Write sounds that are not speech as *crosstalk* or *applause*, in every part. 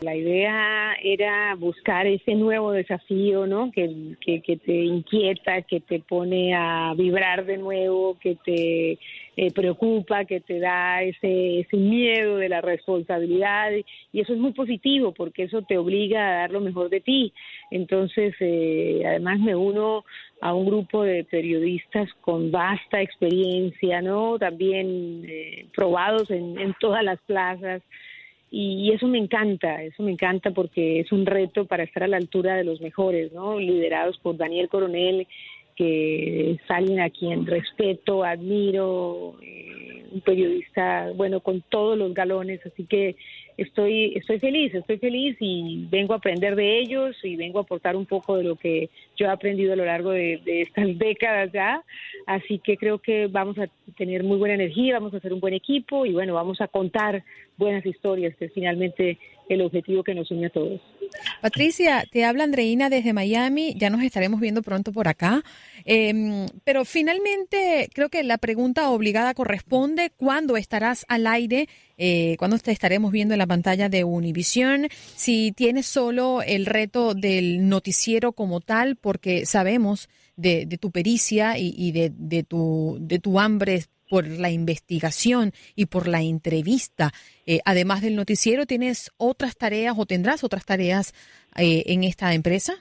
La idea era buscar ese nuevo desafío, ¿no? Que, que, te inquieta, que te pone a vibrar de nuevo, que te eh, preocupa, que te da ese, ese miedo de la responsabilidad. Y eso es muy positivo porque eso te obliga a dar lo mejor de ti. Entonces, eh, además me uno a un grupo de periodistas con vasta experiencia, ¿no? También eh, probados en, en todas las plazas y eso me encanta, eso me encanta porque es un reto para estar a la altura de los mejores, ¿no? Liderados por Daniel Coronel, que es alguien a quien respeto, admiro, eh, un periodista, bueno, con todos los galones, así que estoy, estoy feliz, estoy feliz y vengo a aprender de ellos y vengo a aportar un poco de lo que yo he aprendido a lo largo de, estas *laughs* décadas ya. Así que creo que vamos a tener muy buena energía, vamos a hacer un buen equipo y bueno, vamos a contar buenas historias, que es finalmente el objetivo que nos une a todos. Patricia, te habla Andreina desde Miami, ya nos estaremos viendo pronto por acá. Em, pero finalmente creo que la pregunta obligada corresponde, ¿cuándo estarás al aire? Eh, ¿Cuándo te estaremos viendo en la pantalla de Univision? Si tienes solo el reto del noticiero como tal, porque sabemos de, tu pericia y, de, tu, de tu hambre por la investigación y por la entrevista. Eh, además del noticiero, ¿tienes otras tareas o tendrás otras tareas eh, en esta empresa?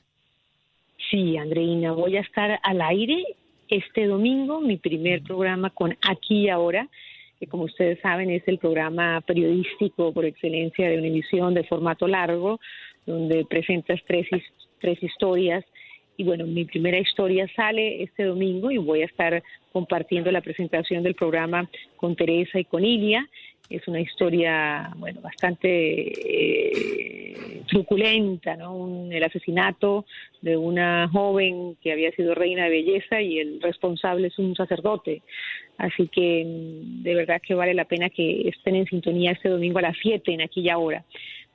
Sí, Andreina, voy a estar al aire este domingo, mi primer programa con Aquí y Ahora, que como ustedes saben es el programa periodístico por excelencia de Univisión de formato largo, donde presentas tres, tres historias y bueno, mi primera historia sale este domingo y voy a estar compartiendo la presentación del programa con Teresa y con Ilia. Es una historia, bueno, bastante eh, truculenta, ¿no? el asesinato de una joven que había sido reina de belleza y el responsable es un sacerdote. Así que mm, de verdad que vale la pena que estén en sintonía este domingo a las 7 en aquella hora.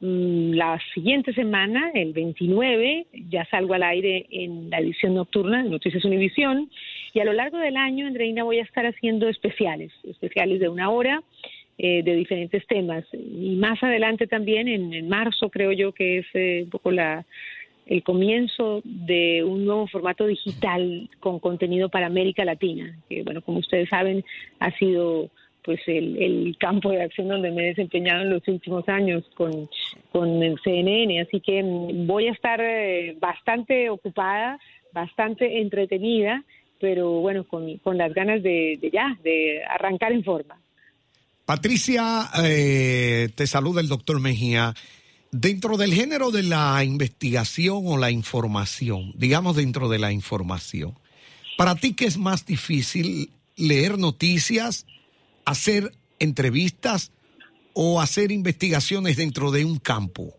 Mm, la siguiente semana, el 29, ya salgo al aire en la edición nocturna de Noticias Univisión y a lo largo del año, Andreina, voy a estar haciendo especiales, especiales de una hora eh, de diferentes temas. Y más adelante también, en, marzo creo yo que es eh, un poco la, el comienzo de un nuevo formato digital con contenido para América Latina, que bueno, como ustedes saben, ha sido pues el, campo de acción donde me he desempeñado en los últimos años con, con el CNN. Así que mm, voy a estar eh, bastante ocupada, bastante entretenida, pero bueno, con, con las ganas de, ya, de arrancar en forma. Patricia, eh, te saluda el doctor Mejía. Dentro del género de la investigación o la información, digamos dentro de la información, ¿para ti qué es más difícil leer noticias hacer entrevistas o hacer investigaciones dentro de un campo?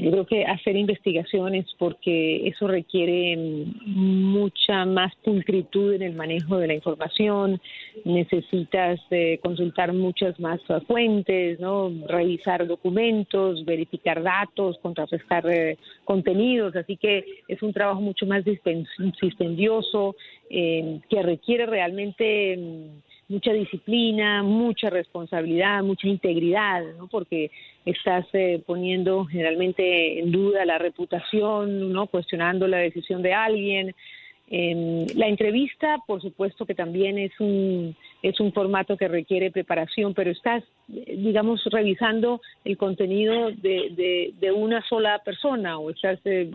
Yo creo que hacer investigaciones porque eso requiere mucha más pulcritud en el manejo de la información, necesitas eh, consultar muchas más fuentes, ¿no? revisar documentos, verificar datos, contrarrestar eh, contenidos, así que es un trabajo mucho más dispendioso eh, que requiere realmente mm, mucha disciplina, mucha responsabilidad, mucha integridad, ¿no? porque estás eh, poniendo generalmente en duda la reputación, ¿no? cuestionando la decisión de alguien, la entrevista, por supuesto que también es un, es un formato que requiere preparación, pero estás, digamos, revisando el contenido de, de, una sola persona o estás eh,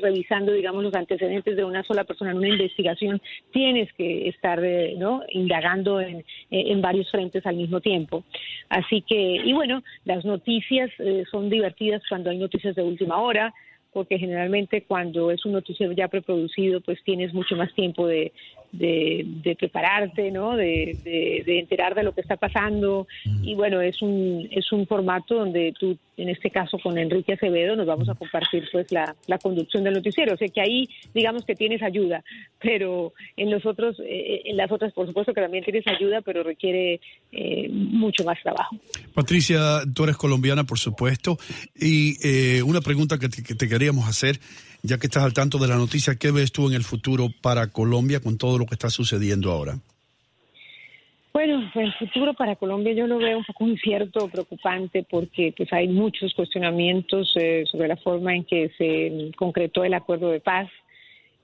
revisando, digamos, los antecedentes de una sola persona en una investigación. Tienes que estar, eh, ¿no?, indagando en, en, varios frentes al mismo tiempo. Así que, y bueno, las noticias eh, son divertidas cuando hay noticias de última hora porque generalmente cuando es un noticiero ya preproducido, pues tienes mucho más tiempo de, de, prepararte, ¿no? De, de, enterar de lo que está pasando. Mm. Y bueno, es un, es un formato donde tú, en este caso con Enrique Acevedo, nos vamos a compartir pues la, la conducción del noticiero. O sea que ahí, digamos que tienes ayuda, pero en los otros, eh, en las otras, por supuesto que también tienes ayuda, pero requiere eh, mucho más trabajo. Patricia, tú eres colombiana, por supuesto, y eh, una pregunta que que te queríamos hacer ya que estás al tanto de la noticia, ¿qué ves tú en el futuro para Colombia con todo lo que está sucediendo ahora? Bueno, el futuro para Colombia yo lo veo un poco *laughs* incierto, preocupante, porque pues hay muchos cuestionamientos eh, sobre la forma en que se concretó el acuerdo de paz,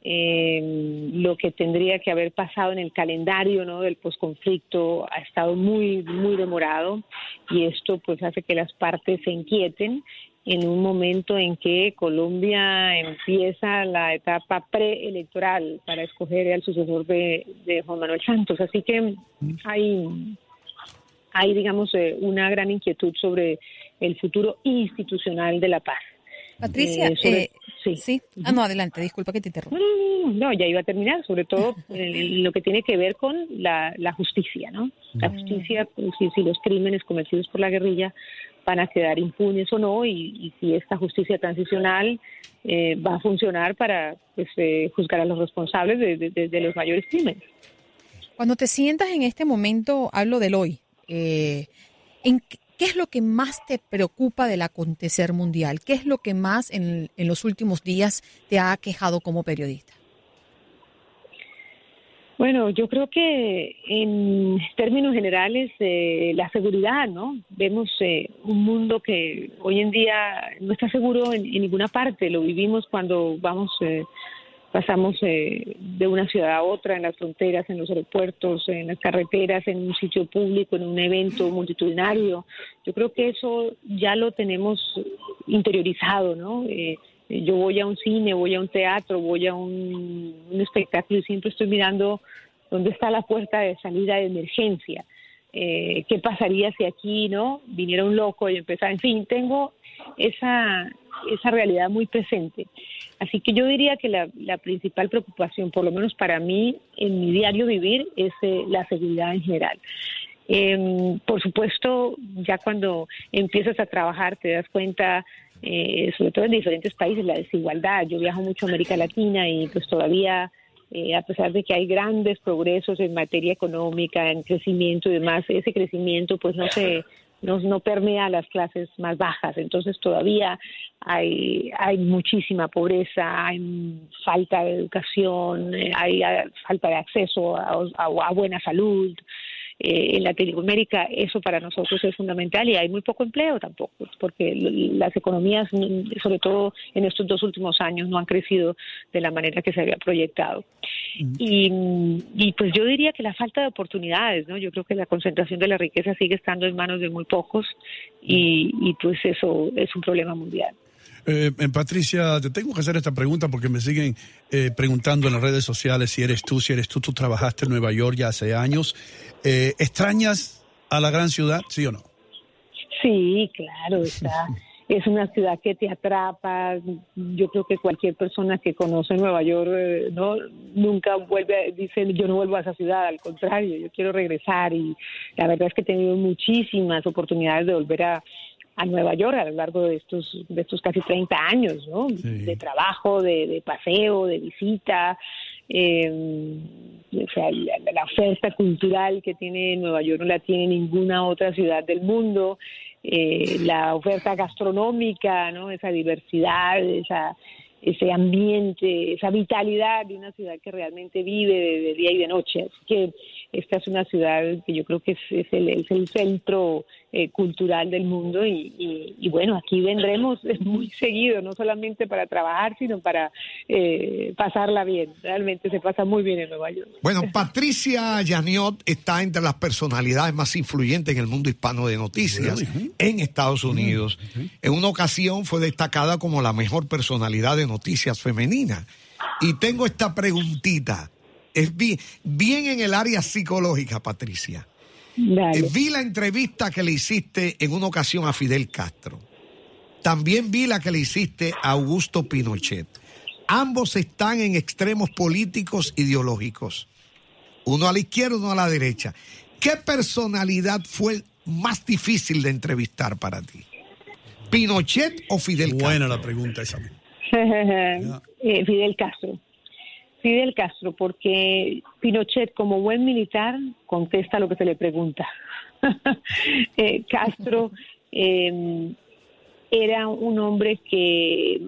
eh, lo que tendría que haber pasado en el calendario ¿no? del posconflicto ha estado muy muy demorado y esto pues hace que las partes se inquieten en un momento en que Colombia empieza la etapa preelectoral para escoger al sucesor de, Juan Manuel Santos. Así que hay, hay, digamos, eh, una gran inquietud sobre el futuro institucional de la paz. Patricia, eh, eh, sí. sí. Ah, no, adelante, disculpa que te interrumpa. No, ya iba a terminar, sobre todo en, lo que tiene que ver con la, justicia, ¿no? La mm. justicia, si, si los crímenes cometidos por la guerrilla van a quedar impunes o no y, si esta justicia transicional eh, va a funcionar para pues, eh, juzgar a los responsables de, los mayores crímenes. Cuando te sientas en este momento, hablo del hoy, eh, ¿en ¿qué es lo que más te preocupa del acontecer mundial? ¿Qué es lo que más en los últimos días te ha quejado como periodista? Bueno, yo creo que en términos generales eh, la seguridad, ¿no? Vemos eh, un mundo que hoy en día no está seguro en, ninguna parte. Lo vivimos cuando vamos, eh, pasamos de una ciudad a otra, en las fronteras, en los aeropuertos, en las carreteras, en un sitio público, en un evento multitudinario. Yo creo que eso ya lo tenemos interiorizado, ¿no? Yo voy a un cine, voy a un teatro, voy a un, espectáculo y siempre estoy mirando dónde está la puerta de salida de emergencia. Eh, ¿Qué pasaría si aquí no viniera un loco y empezara? En fin, tengo esa, esa realidad muy presente. Así que yo diría que la, principal preocupación, por lo menos para mí, en mi diario vivir, es eh, la seguridad en general. Em, por supuesto, ya cuando empiezas a trabajar te das cuenta eh, sobre todo en diferentes países, la desigualdad. Yo viajo mucho a América Latina y pues todavía, eh, a pesar de que hay grandes progresos en materia económica, en crecimiento y demás, ese crecimiento pues no se no, no permea las clases más bajas. Entonces todavía hay, hay muchísima pobreza, hay falta de educación, eh, hay, falta de acceso a buena salud. Eh, en Latinoamérica eso para nosotros es fundamental y hay muy poco empleo tampoco, porque las economías, sobre todo en estos dos últimos años, no han crecido de la manera que se había proyectado. y, y, pues yo diría que la falta de oportunidades, ¿no? Yo creo que la concentración de la riqueza sigue estando en manos de muy pocos y, y pues eso es un problema mundial. Eh, eh, Patricia, te tengo que hacer esta pregunta porque me siguen eh, preguntando en las redes sociales si eres tú, si eres tú, tú trabajaste en Nueva York ya hace años. Eh, ¿Extrañas a la gran ciudad, sí o no? Sí, claro, está. *laughs* es una ciudad que te atrapa. Yo creo que cualquier persona que conoce Nueva York no nunca vuelve, dice yo no vuelvo a esa ciudad, al contrario, yo quiero regresar y la verdad es que he tenido muchísimas oportunidades de volver a, a Nueva York a lo largo de estos, de estos casi 30 años, ¿no? De trabajo, de, paseo, de visita. Eh, o sea, la, oferta cultural que tiene Nueva York no la tiene ninguna otra ciudad del mundo. Eh, la oferta gastronómica, ¿no? Esa diversidad, esa, ese ambiente, esa vitalidad de una ciudad que realmente vive de, día y de noche. Así que esta es una ciudad que yo creo que es, el, es el, centro eh, cultural del mundo y, bueno, aquí vendremos *laughs* muy seguido, no solamente para trabajar, sino para eh, pasarla bien. Realmente se pasa muy bien en Nueva York. Bueno, Patricia Yaniot está entre las personalidades más influyentes en el mundo hispano de noticias en Estados Unidos. En una ocasión fue destacada como la mejor personalidad de noticias femenina. Y tengo esta preguntita es bien, bien en el área psicológica, Patricia. Eh, vi la entrevista que le hiciste en una ocasión a Fidel Castro. También vi la que le hiciste a Augusto Pinochet. Ambos están en extremos políticos ideológicos. Uno a la izquierda, uno a la derecha. ¿Qué personalidad fue más difícil de entrevistar para ti? ¿Pinochet o Fidel Castro? Buena la pregunta esa. *laughs* Eh, Fidel Castro. Fidel Castro, porque Pinochet, como buen militar, contesta lo que se le pregunta. *laughs* Eh, Castro *laughs* em, era un hombre que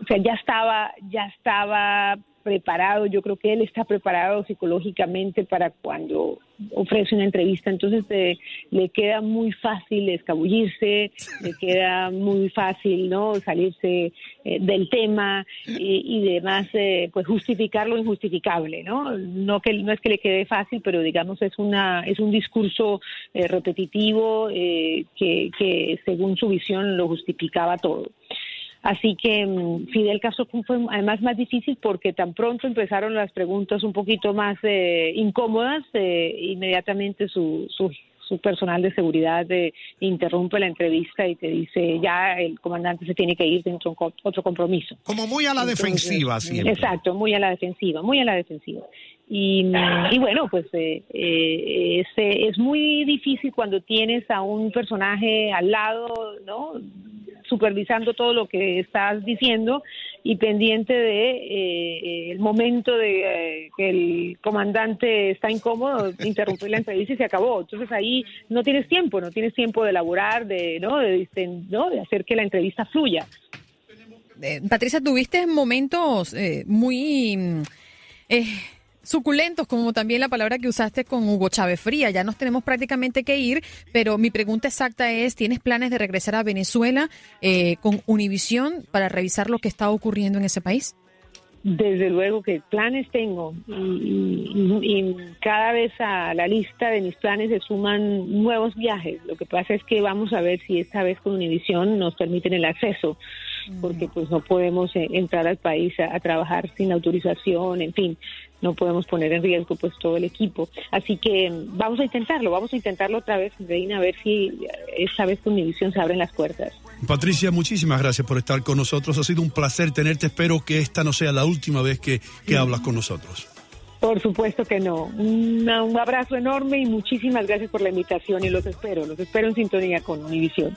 o sea, ya estaba, ya estaba preparado, yo creo que él está preparado psicológicamente para cuando ofrece una entrevista, entonces eh, le queda muy fácil escabullirse, le queda muy fácil no salirse eh, del tema y, demás, eh, pues justificar lo injustificable, ¿no? No que no es que le quede fácil, pero digamos es una es un discurso repetitivo que, que según su visión lo justificaba todo. Así que mm, Fidel Castro fue además más difícil porque tan pronto empezaron las preguntas un poquito más eh, incómodas, eh, inmediatamente su, su, su, personal de seguridad eh, interrumpe la entrevista y te dice ya el comandante se tiene que ir dentro de otro compromiso. Como muy a la defensiva siempre. Exacto, muy a la defensiva, muy a la defensiva. Y, mm, y, bueno, pues eh, eh, es, es, muy difícil cuando tienes a un personaje al lado, ¿no? Supervisando todo lo que estás diciendo y pendiente de eh, el momento de eh, que el comandante está incómodo, interrumpir la entrevista y se acabó. Entonces ahí no tienes tiempo, no tienes tiempo de elaborar, de, ¿no? de, ¿no? de hacer que la entrevista fluya. Eh, Patricia, tuviste momentos muy suculentos, como también la palabra que usaste con Hugo Chávez Fría. Ya nos tenemos prácticamente que ir, pero mi pregunta exacta es, ¿tienes planes de regresar a Venezuela eh, con Univisión para revisar lo que está ocurriendo en ese país? Desde luego que planes tengo y, cada vez a la lista de mis planes se suman nuevos viajes. Lo que pasa es que vamos a ver si esta vez con Univisión nos permiten el acceso, porque pues no podemos eh, entrar al país a trabajar sin autorización, en fin no podemos poner en riesgo pues todo el equipo. Así que mm, vamos a intentarlo, vamos a intentarlo otra vez, Reina, a ver si eh, esta vez con mi visión se abren las puertas. Patricia, muchísimas gracias por estar con nosotros. Ha sido un placer tenerte. Espero que esta no sea la última vez que, que hablas con nosotros. Por supuesto que no. un abrazo enorme y muchísimas gracias por la invitación y los espero, los espero en sintonía con Univisión.